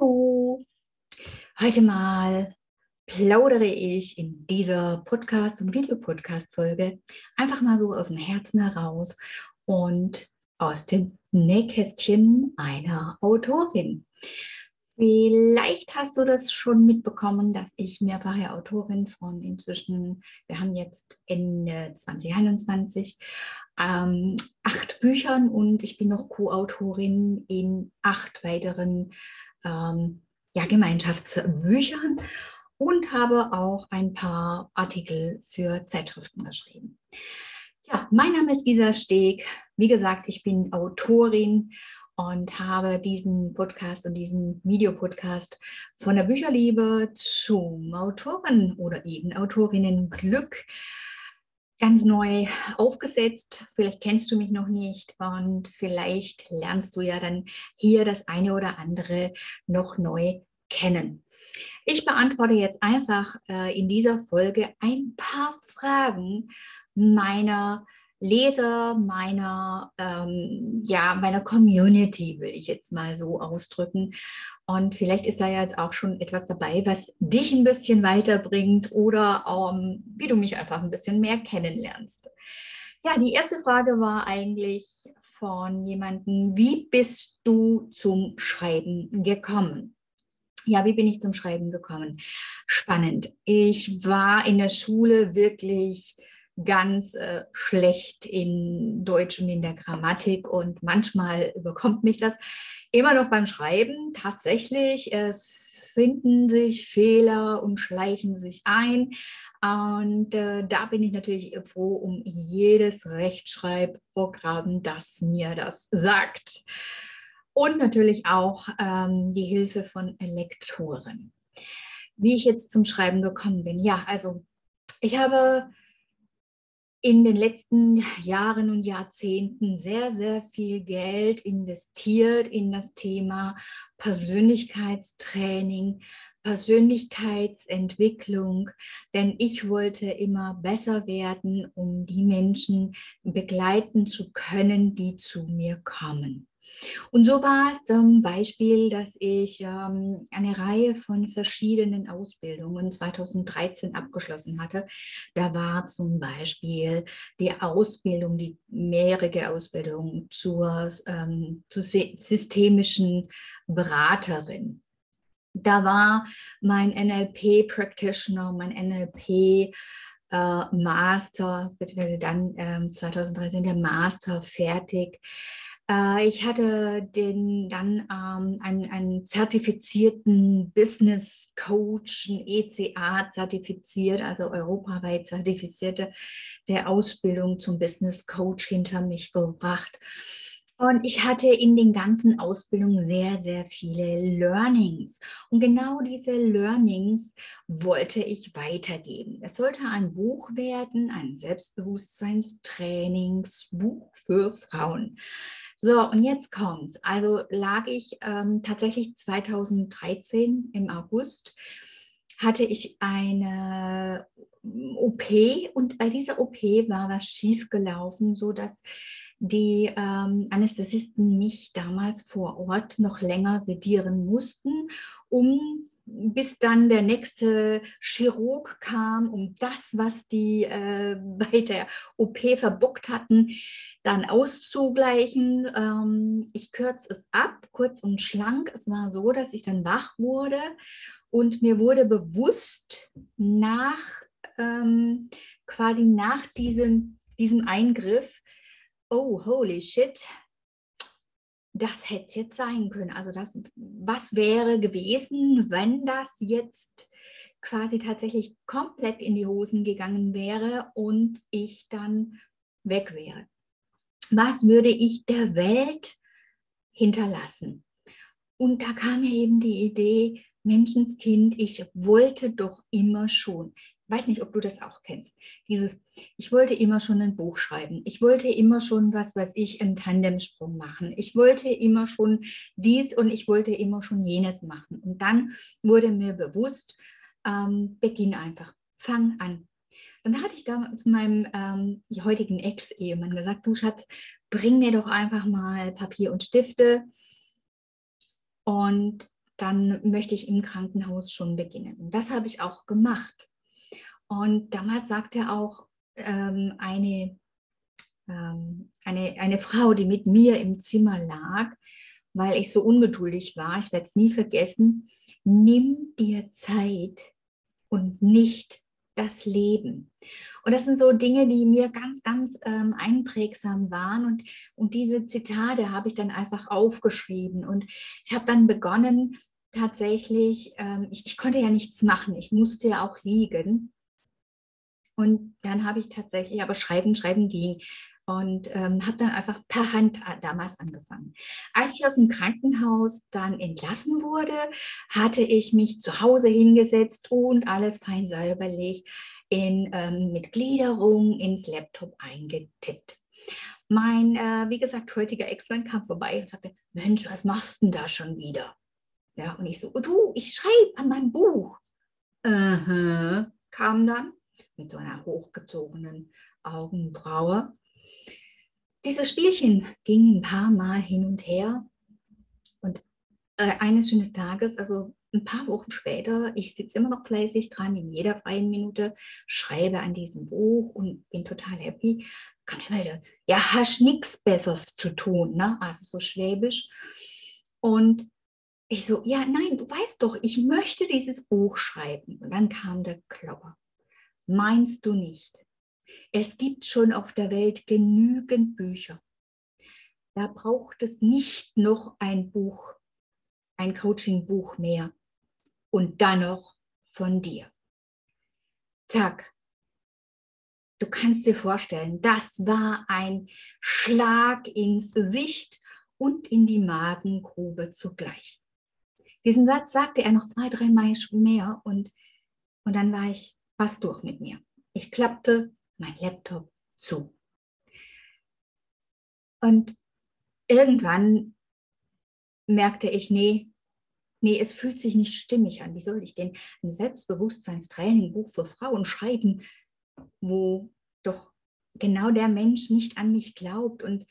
Hallo, heute mal plaudere ich in dieser Podcast- und Videopodcast-Folge einfach mal so aus dem Herzen heraus und aus dem Nähkästchen einer Autorin. Vielleicht hast du das schon mitbekommen, dass ich mehrfache Autorin von inzwischen, wir haben jetzt Ende 2021, ähm, acht Büchern und ich bin noch Co-Autorin in acht weiteren ähm, ja, Gemeinschaftsbüchern und habe auch ein paar Artikel für Zeitschriften geschrieben. Ja, mein Name ist Gisa Steg. Wie gesagt, ich bin Autorin und habe diesen Podcast und diesen Videopodcast von der Bücherliebe zum Autoren oder eben Autorinnen Glück ganz neu aufgesetzt. Vielleicht kennst du mich noch nicht und vielleicht lernst du ja dann hier das eine oder andere noch neu kennen. Ich beantworte jetzt einfach äh, in dieser Folge ein paar Fragen meiner Leser, meiner, ähm, ja, meiner Community, will ich jetzt mal so ausdrücken. Und vielleicht ist da jetzt auch schon etwas dabei, was dich ein bisschen weiterbringt oder ähm, wie du mich einfach ein bisschen mehr kennenlernst. Ja, die erste Frage war eigentlich von jemandem, wie bist du zum Schreiben gekommen? Ja, wie bin ich zum Schreiben gekommen? Spannend. Ich war in der Schule wirklich ganz äh, schlecht in Deutsch und in der Grammatik und manchmal überkommt mich das immer noch beim Schreiben. Tatsächlich, es finden sich Fehler und schleichen sich ein. Und äh, da bin ich natürlich froh um jedes Rechtschreibprogramm, das mir das sagt. Und natürlich auch ähm, die Hilfe von Lektoren. Wie ich jetzt zum Schreiben gekommen bin. Ja, also ich habe in den letzten Jahren und Jahrzehnten sehr, sehr viel Geld investiert in das Thema Persönlichkeitstraining, Persönlichkeitsentwicklung, denn ich wollte immer besser werden, um die Menschen begleiten zu können, die zu mir kommen. Und so war es zum Beispiel, dass ich ähm, eine Reihe von verschiedenen Ausbildungen 2013 abgeschlossen hatte. Da war zum Beispiel die Ausbildung, die mehrjährige Ausbildung zur, ähm, zur systemischen Beraterin. Da war mein NLP-Practitioner, mein NLP- äh, Master, beziehungsweise dann ähm, 2013 der Master fertig. Äh, ich hatte den dann ähm, einen, einen zertifizierten Business Coach, ein ECA zertifiziert, also europaweit zertifizierte, der Ausbildung zum Business Coach hinter mich gebracht. Und ich hatte in den ganzen Ausbildungen sehr, sehr viele Learnings. Und genau diese Learnings wollte ich weitergeben. Es sollte ein Buch werden, ein Selbstbewusstseinstrainingsbuch für Frauen. So, und jetzt kommt's. Also lag ich ähm, tatsächlich 2013 im August, hatte ich eine mm, OP und bei dieser OP war was schiefgelaufen, sodass die ähm, Anästhesisten mich damals vor Ort noch länger sedieren mussten, um bis dann der nächste Chirurg kam, um das, was die äh, bei der OP verbockt hatten, dann auszugleichen. Ähm, ich kürze es ab, kurz und schlank. Es war so, dass ich dann wach wurde und mir wurde bewusst nach ähm, quasi nach diesem, diesem Eingriff, oh, holy shit, das hätte es jetzt sein können. Also das, was wäre gewesen, wenn das jetzt quasi tatsächlich komplett in die Hosen gegangen wäre und ich dann weg wäre. Was würde ich der Welt hinterlassen? Und da kam mir eben die Idee, Menschenskind, ich wollte doch immer schon weiß nicht, ob du das auch kennst. Dieses, ich wollte immer schon ein Buch schreiben. Ich wollte immer schon, was weiß ich, einen Tandemsprung machen. Ich wollte immer schon dies und ich wollte immer schon jenes machen. Und dann wurde mir bewusst, ähm, beginn einfach, fang an. Dann hatte ich da zu meinem ähm, heutigen Ex-Ehemann gesagt, du Schatz, bring mir doch einfach mal Papier und Stifte. Und dann möchte ich im Krankenhaus schon beginnen. Und das habe ich auch gemacht. Und damals sagte auch ähm, eine, ähm, eine, eine Frau, die mit mir im Zimmer lag, weil ich so ungeduldig war, ich werde es nie vergessen, nimm dir Zeit und nicht das Leben. Und das sind so Dinge, die mir ganz, ganz ähm, einprägsam waren. Und, und diese Zitate habe ich dann einfach aufgeschrieben. Und ich habe dann begonnen, tatsächlich, ähm, ich, ich konnte ja nichts machen, ich musste ja auch liegen. Und dann habe ich tatsächlich, aber schreiben, schreiben ging und ähm, habe dann einfach per Hand damals angefangen. Als ich aus dem Krankenhaus dann entlassen wurde, hatte ich mich zu Hause hingesetzt und alles fein säuberlich in, ähm, mit Gliederung ins Laptop eingetippt. Mein, äh, wie gesagt, heutiger Ex-Mann kam vorbei und sagte, Mensch, was machst du denn da schon wieder? Ja, und ich so, du, ich schreibe an meinem Buch. Uh -huh, kam dann mit so einer hochgezogenen Augenbraue. Dieses Spielchen ging ein paar Mal hin und her. Und äh, eines schönen Tages, also ein paar Wochen später, ich sitze immer noch fleißig dran, in jeder freien Minute, schreibe an diesem Buch und bin total happy. Kann ich wieder, ja, hast nichts Besseres zu tun, ne? also so schwäbisch. Und ich so, ja, nein, du weißt doch, ich möchte dieses Buch schreiben. Und dann kam der Klopper. Meinst du nicht? Es gibt schon auf der Welt genügend Bücher. Da braucht es nicht noch ein Buch, ein Coaching-Buch mehr. Und dann noch von dir. Zack. Du kannst dir vorstellen, das war ein Schlag ins Gesicht und in die Magengrube zugleich. Diesen Satz sagte er noch zwei, drei Mal mehr und, und dann war ich fast durch mit mir. Ich klappte mein Laptop zu. Und irgendwann merkte ich, nee, nee, es fühlt sich nicht stimmig an. Wie soll ich denn ein Selbstbewusstseinstraining-Buch für Frauen schreiben, wo doch genau der Mensch nicht an mich glaubt und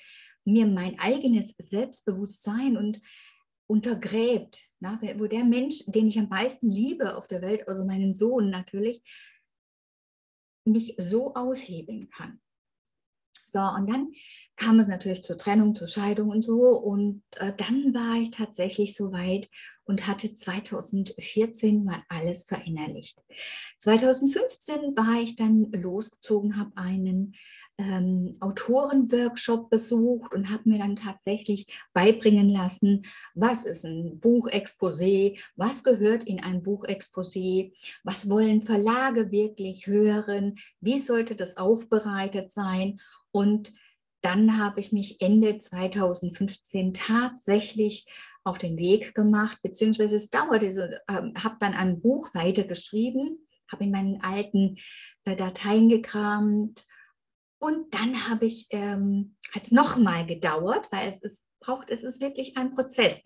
mir mein eigenes Selbstbewusstsein und untergräbt, na, wo der Mensch, den ich am meisten liebe auf der Welt, also meinen Sohn natürlich, mich so aushebeln kann. So, und dann kam es natürlich zur Trennung, zur Scheidung und so. Und äh, dann war ich tatsächlich so weit und hatte 2014 mal alles verinnerlicht. 2015 war ich dann losgezogen, habe einen ähm, Autorenworkshop besucht und habe mir dann tatsächlich beibringen lassen, was ist ein Buchexposé, was gehört in ein Buchexposé, was wollen Verlage wirklich hören, wie sollte das aufbereitet sein? Und dann habe ich mich Ende 2015 tatsächlich auf den Weg gemacht, beziehungsweise es dauerte so, äh, habe dann ein Buch weitergeschrieben, habe in meinen alten äh, Dateien gekramt und dann habe ich, ähm, hat es nochmal gedauert, weil es ist, braucht, es ist wirklich ein Prozess,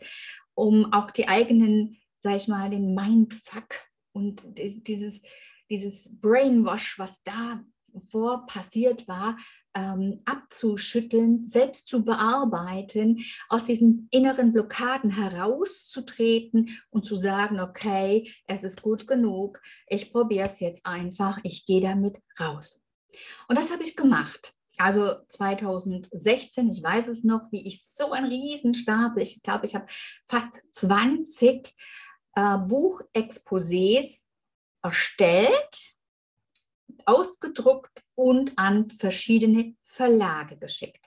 um auch die eigenen, sag ich mal, den Mindfuck und dieses, dieses Brainwash, was da vor passiert war, ähm, abzuschütteln, selbst zu bearbeiten, aus diesen inneren Blockaden herauszutreten und zu sagen, okay, es ist gut genug, ich probiere es jetzt einfach, ich gehe damit raus. Und das habe ich gemacht. Also 2016, ich weiß es noch, wie ich so einen Riesenstapel, ich glaube, ich habe fast 20 äh, Buchexposés erstellt ausgedruckt und an verschiedene Verlage geschickt.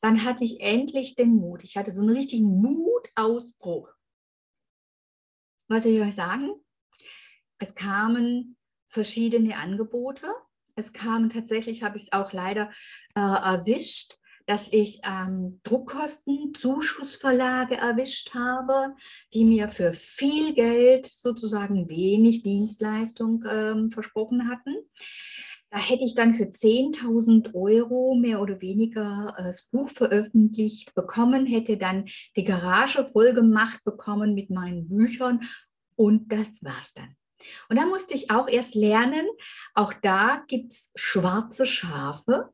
Dann hatte ich endlich den Mut. Ich hatte so einen richtigen Mutausbruch. Was soll ich euch sagen? Es kamen verschiedene Angebote. Es kamen tatsächlich, habe ich es auch leider äh, erwischt, dass ich ähm, Druckkosten, Zuschussverlage erwischt habe, die mir für viel Geld sozusagen wenig Dienstleistung ähm, versprochen hatten. Da hätte ich dann für 10.000 Euro mehr oder weniger äh, das Buch veröffentlicht bekommen, hätte dann die Garage voll gemacht bekommen mit meinen Büchern und das war's dann. Und da musste ich auch erst lernen, auch da gibt es schwarze Schafe.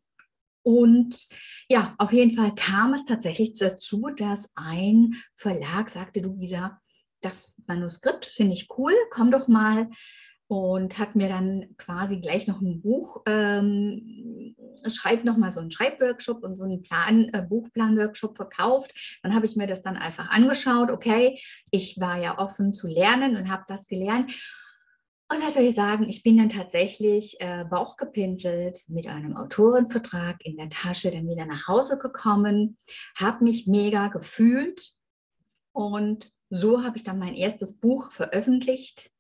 Und ja, auf jeden Fall kam es tatsächlich dazu, dass ein Verlag sagte, du Lisa, das Manuskript finde ich cool, komm doch mal und hat mir dann quasi gleich noch ein Buch, ähm, schreibt noch mal so einen Schreibworkshop und so einen Plan, äh, Buchplan-Workshop verkauft. Dann habe ich mir das dann einfach angeschaut. Okay, ich war ja offen zu lernen und habe das gelernt. Und was soll ich sagen, ich bin dann tatsächlich äh, bauchgepinselt mit einem Autorenvertrag in der Tasche dann wieder nach Hause gekommen, habe mich mega gefühlt und so habe ich dann mein erstes Buch veröffentlicht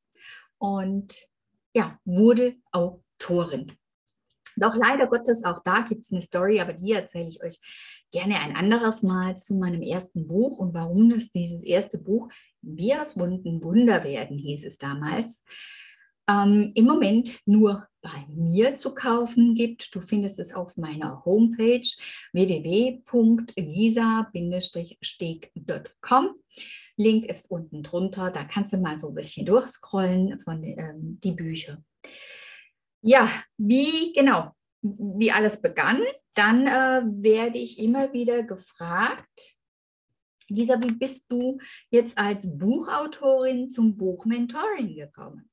und ja, wurde Autorin. Doch leider Gottes, auch da gibt es eine Story, aber die erzähle ich euch gerne ein anderes Mal zu meinem ersten Buch und warum das dieses erste Buch Wir aus Wunden Wunder werden, hieß es damals, ähm, im Moment nur bei mir zu kaufen gibt. Du findest es auf meiner Homepage www.gisa-steg.com. Link ist unten drunter. Da kannst du mal so ein bisschen durchscrollen von ähm, die Bücher. Ja, wie genau, wie alles begann, dann äh, werde ich immer wieder gefragt, Lisa, wie bist du jetzt als Buchautorin zum Buchmentoring gekommen?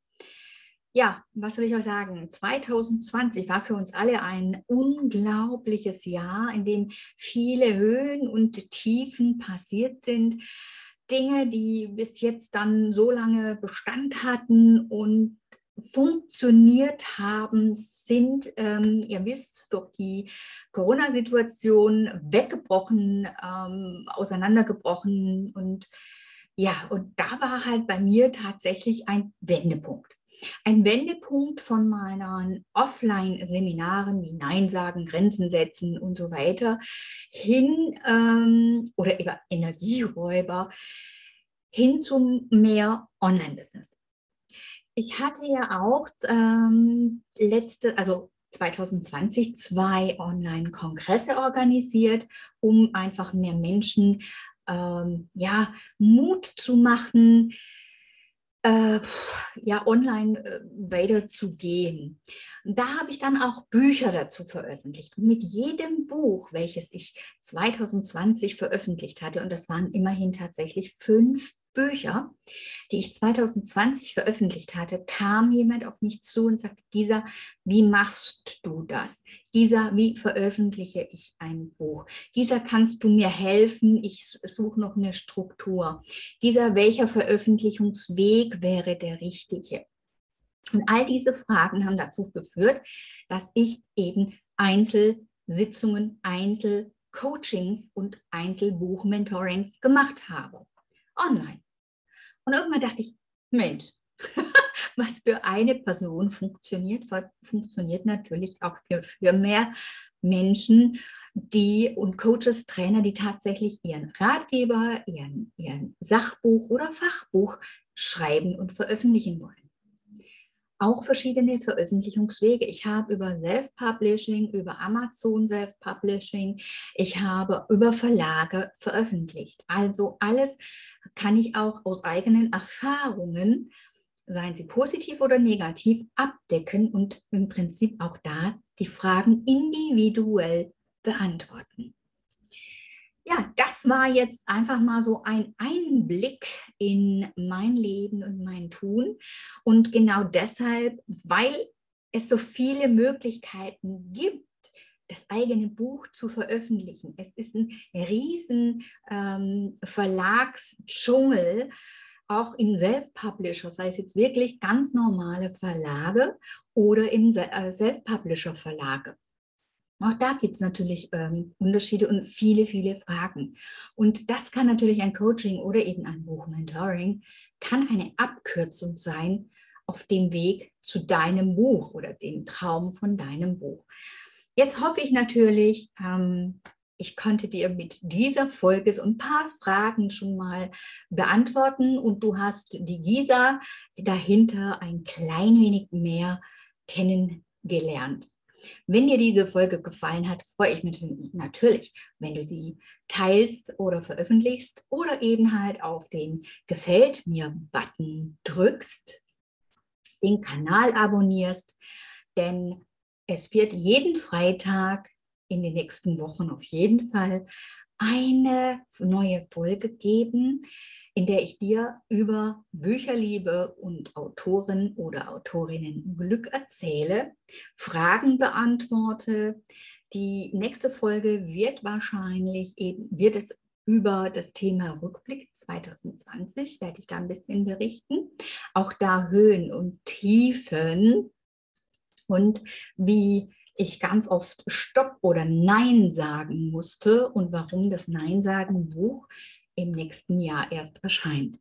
Ja, was soll ich euch sagen? 2020 war für uns alle ein unglaubliches Jahr, in dem viele Höhen und Tiefen passiert sind. Dinge, die bis jetzt dann so lange Bestand hatten und funktioniert haben, sind, ähm, ihr wisst, durch die Corona-Situation weggebrochen, ähm, auseinandergebrochen. Und ja, und da war halt bei mir tatsächlich ein Wendepunkt. Ein Wendepunkt von meinen Offline-Seminaren wie Nein sagen, Grenzen setzen und so weiter hin ähm, oder über Energieräuber hin zum mehr Online-Business. Ich hatte ja auch ähm, letzte, also 2020 zwei Online-Kongresse organisiert, um einfach mehr Menschen ähm, ja, Mut zu machen, äh, ja, online äh, weiterzugehen. Da habe ich dann auch Bücher dazu veröffentlicht. Mit jedem Buch, welches ich 2020 veröffentlicht hatte, und das waren immerhin tatsächlich fünf Bücher, die ich 2020 veröffentlicht hatte, kam jemand auf mich zu und sagte, Gisa, wie machst du das? Gisa, wie veröffentliche ich ein Buch? Gisa, kannst du mir helfen? Ich suche noch eine Struktur. Gisa, welcher Veröffentlichungsweg wäre der richtige? Und all diese Fragen haben dazu geführt, dass ich eben Einzelsitzungen, Einzelcoachings und Einzelbuchmentorings gemacht habe. Online. Und irgendwann dachte ich, Mensch, was für eine Person funktioniert, funktioniert natürlich auch für, für mehr Menschen, die und Coaches, Trainer, die tatsächlich ihren Ratgeber, ihren, ihren Sachbuch oder Fachbuch schreiben und veröffentlichen wollen auch verschiedene Veröffentlichungswege. Ich habe über Self-Publishing, über Amazon Self-Publishing, ich habe über Verlage veröffentlicht. Also alles kann ich auch aus eigenen Erfahrungen, seien sie positiv oder negativ, abdecken und im Prinzip auch da die Fragen individuell beantworten. Ja, das war jetzt einfach mal so ein Einblick in mein Leben und mein Tun. Und genau deshalb, weil es so viele Möglichkeiten gibt, das eigene Buch zu veröffentlichen. Es ist ein riesen ähm, Verlagsdschungel, auch im Self-Publisher, sei es jetzt wirklich ganz normale Verlage oder im äh, Self-Publisher-Verlage. Auch da gibt es natürlich ähm, Unterschiede und viele, viele Fragen. Und das kann natürlich ein Coaching oder eben ein Buchmentoring, kann eine Abkürzung sein auf dem Weg zu deinem Buch oder dem Traum von deinem Buch. Jetzt hoffe ich natürlich, ähm, ich konnte dir mit dieser Folge so ein paar Fragen schon mal beantworten und du hast die Gisa dahinter ein klein wenig mehr kennengelernt. Wenn dir diese Folge gefallen hat, freue ich mich natürlich, wenn du sie teilst oder veröffentlichst oder eben halt auf den Gefällt mir-Button drückst, den Kanal abonnierst, denn es wird jeden Freitag in den nächsten Wochen auf jeden Fall eine neue Folge geben, in der ich dir über Bücherliebe und Autoren oder Autorinnen Glück erzähle, Fragen beantworte. Die nächste Folge wird wahrscheinlich eben, wird es über das Thema Rückblick 2020, werde ich da ein bisschen berichten. Auch da Höhen und Tiefen und wie ich ganz oft Stopp oder Nein sagen musste und warum das Nein sagen Buch im nächsten Jahr erst erscheint.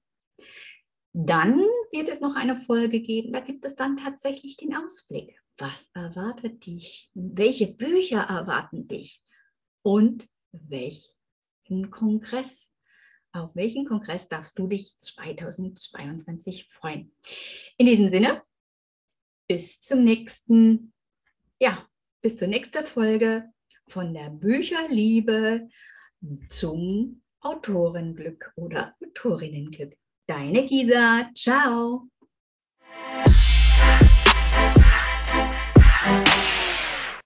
Dann wird es noch eine Folge geben, da gibt es dann tatsächlich den Ausblick. Was erwartet dich? Welche Bücher erwarten dich? Und welchen Kongress? Auf welchen Kongress darfst du dich 2022 freuen? In diesem Sinne, bis zum nächsten, ja, bis zur nächsten Folge von der Bücherliebe zum Autorenglück oder Autorinnenglück. Deine Gisa, ciao!